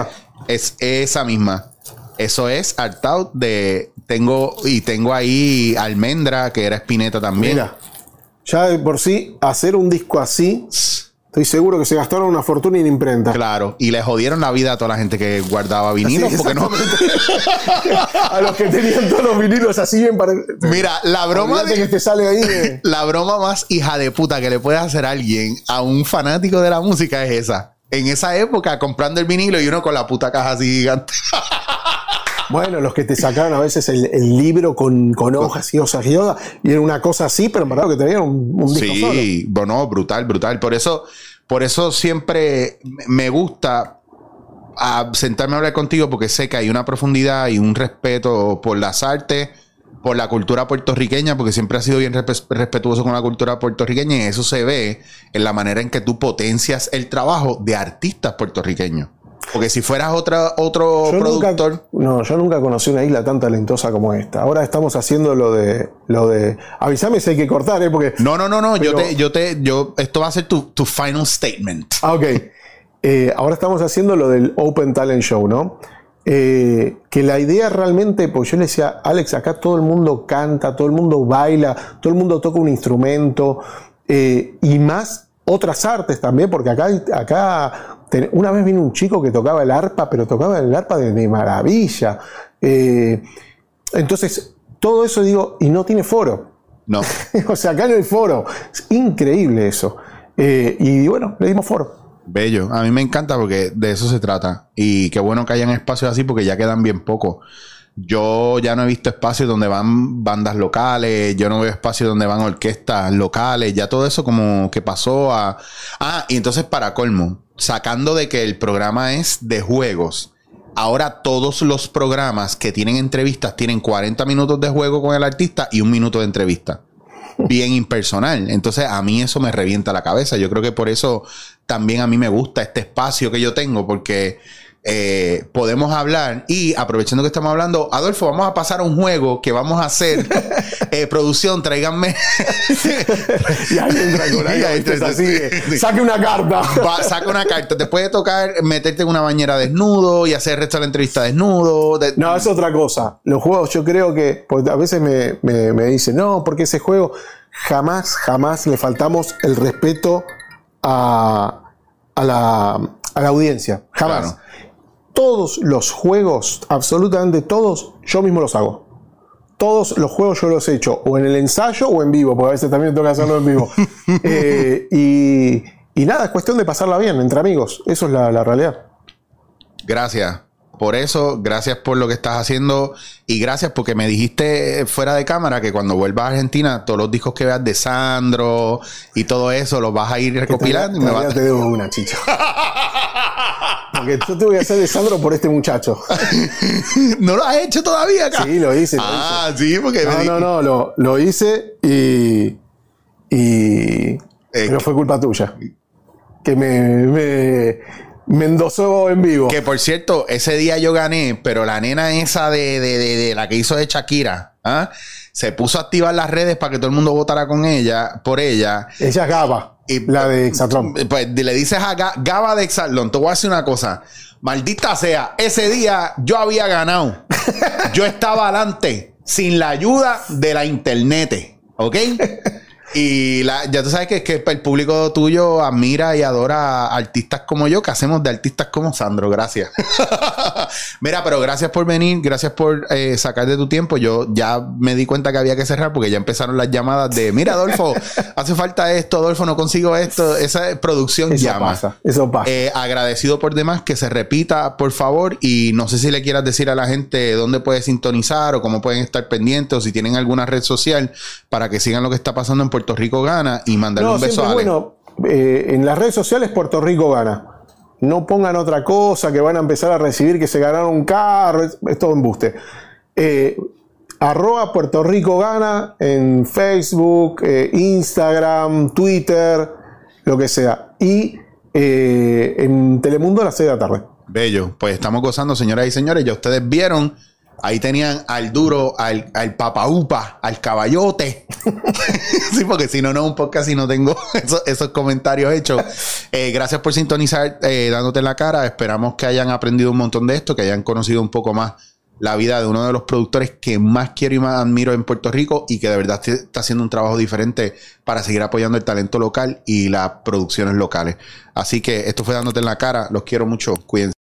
Es esa misma. Eso es Art Out de. Tengo. Y tengo ahí Almendra, que era Espineta también. Mira, ya de por sí, hacer un disco así Estoy seguro que se gastaron una fortuna en imprenta. Claro, y le jodieron la vida a toda la gente que guardaba vinilos, porque no. a los que tenían todos los vinilos así bien para. Mira, la broma de... que te sale ahí. La broma más hija de puta que le puede hacer a alguien, a un fanático de la música, es esa. En esa época, comprando el vinilo y uno con la puta caja así gigante. Bueno, los que te sacaron a veces el, libro con, hojas y hojas y hojas, y era una cosa así, pero en verdad que tenían un, un disco Sí, bueno, brutal, brutal. Por eso, por eso siempre me gusta sentarme a hablar contigo, porque sé que hay una profundidad y un respeto por las artes, por la cultura puertorriqueña, porque siempre has sido bien respetuoso con la cultura puertorriqueña, y eso se ve en la manera en que tú potencias el trabajo de artistas puertorriqueños. Porque si fueras otra, otro productor. no, yo nunca conocí una isla tan talentosa como esta. Ahora estamos haciendo lo de. lo de. Avísame si hay que cortar, ¿eh? Porque. No, no, no, no. Yo te, yo te, yo. Esto va a ser tu, tu final statement. Ah, ok. Eh, ahora estamos haciendo lo del Open Talent Show, ¿no? Eh, que la idea realmente, pues yo le decía, Alex, acá todo el mundo canta, todo el mundo baila, todo el mundo toca un instrumento, eh, y más otras artes también, porque acá, acá una vez vino un chico que tocaba el arpa, pero tocaba el arpa de, maravilla. Eh, entonces, todo eso digo, y no tiene foro. No. o sea, acá no hay foro. Es increíble eso. Eh, y bueno, le dimos foro. Bello. A mí me encanta porque de eso se trata. Y qué bueno que hayan espacios así porque ya quedan bien pocos. Yo ya no he visto espacios donde van bandas locales, yo no veo espacios donde van orquestas locales, ya todo eso como que pasó a... Ah, y entonces para colmo, sacando de que el programa es de juegos, ahora todos los programas que tienen entrevistas tienen 40 minutos de juego con el artista y un minuto de entrevista. Bien impersonal. Entonces a mí eso me revienta la cabeza. Yo creo que por eso también a mí me gusta este espacio que yo tengo, porque eh, podemos hablar y aprovechando que estamos hablando, Adolfo, vamos a pasar a un juego que vamos a hacer. Eh, producción, tráiganme. y ahí entra con ahí, Saque una carta. saca una carta. Te puede tocar meterte en una bañera desnudo y hacer el resto de la entrevista desnudo. No, es otra cosa. Los juegos, yo creo que pues, a veces me, me, dicen, no, porque ese juego jamás, jamás le faltamos el respeto a, a, la, a la audiencia. Jamás todos los juegos, absolutamente todos, yo mismo los hago. Todos los juegos yo los he hecho o en el ensayo o en vivo, porque a veces también tengo que hacerlo en vivo. Eh, y, nada, es cuestión de pasarla bien entre amigos. Eso es la, realidad. Gracias por eso, gracias por lo que estás haciendo y gracias porque me dijiste fuera de cámara que cuando vuelvas a Argentina, todos los discos que veas de Sandro y todo eso los vas a ir recopilando. y me vas... te debo una, chicha. Porque yo te voy a hacer de Sandro por este muchacho. ¿No lo has hecho todavía acá? Sí, lo hice. ah, sí, porque. No, no, no, lo, lo, hice y. y pero fue culpa tuya. Que me, me, me, endosó en vivo. Que por cierto, ese día yo gané, pero la nena esa de, de, de, la que hizo de Shakira, ¿ah? se puso a activar las redes para que todo el mundo votara con ella, por ella. Ella es Gaba. Y, la de Exatlón. Pues le dices a Gaba de Exatlón, te voy a decir una cosa. Maldita sea, ese día yo había ganado. yo estaba adelante sin la ayuda de la internet. ¿Ok? Y ya tú sabes que, que el público tuyo admira y adora a artistas como yo, que hacemos de artistas como Sandro. Gracias. Mira, pero gracias por venir, gracias por eh, sacar de tu tiempo. Yo ya me di cuenta que había que cerrar porque ya empezaron las llamadas de, mira, Adolfo, hace falta esto, Adolfo, no consigo esto. Esa producción eso llama. Pasa, eso pasa. Eh, agradecido por demás, que se repita, por favor. Y no sé si le quieras decir a la gente dónde puede sintonizar o cómo pueden estar pendientes o si tienen alguna red social para que sigan lo que está pasando en Puerto Puerto Rico gana y mandarle un beso a Ale. Bueno, eh, en las redes sociales Puerto Rico gana. No pongan otra cosa que van a empezar a recibir que se ganaron un carro. Es, es todo embuste. Eh, arroba Puerto Rico gana en Facebook, eh, Instagram, Twitter, lo que sea. Y en Telemundo a las 6 de la tarde. Bello. Pues estamos gozando, señoras y señores. Ya ustedes vieron. Ahí tenían al duro, al, al papaupa, al caballote. sí, porque si no, no un podcast y no tengo esos, esos comentarios hechos. Eh, gracias por sintonizar, eh, dándote en la cara. Esperamos que hayan aprendido un montón de esto, que hayan conocido un poco más la vida de uno de los productores que más quiero y más admiro en Puerto Rico y que de verdad está haciendo un trabajo diferente para seguir apoyando el talento local y las producciones locales. Así que esto fue dándote en la cara. Los quiero mucho. Cuídense.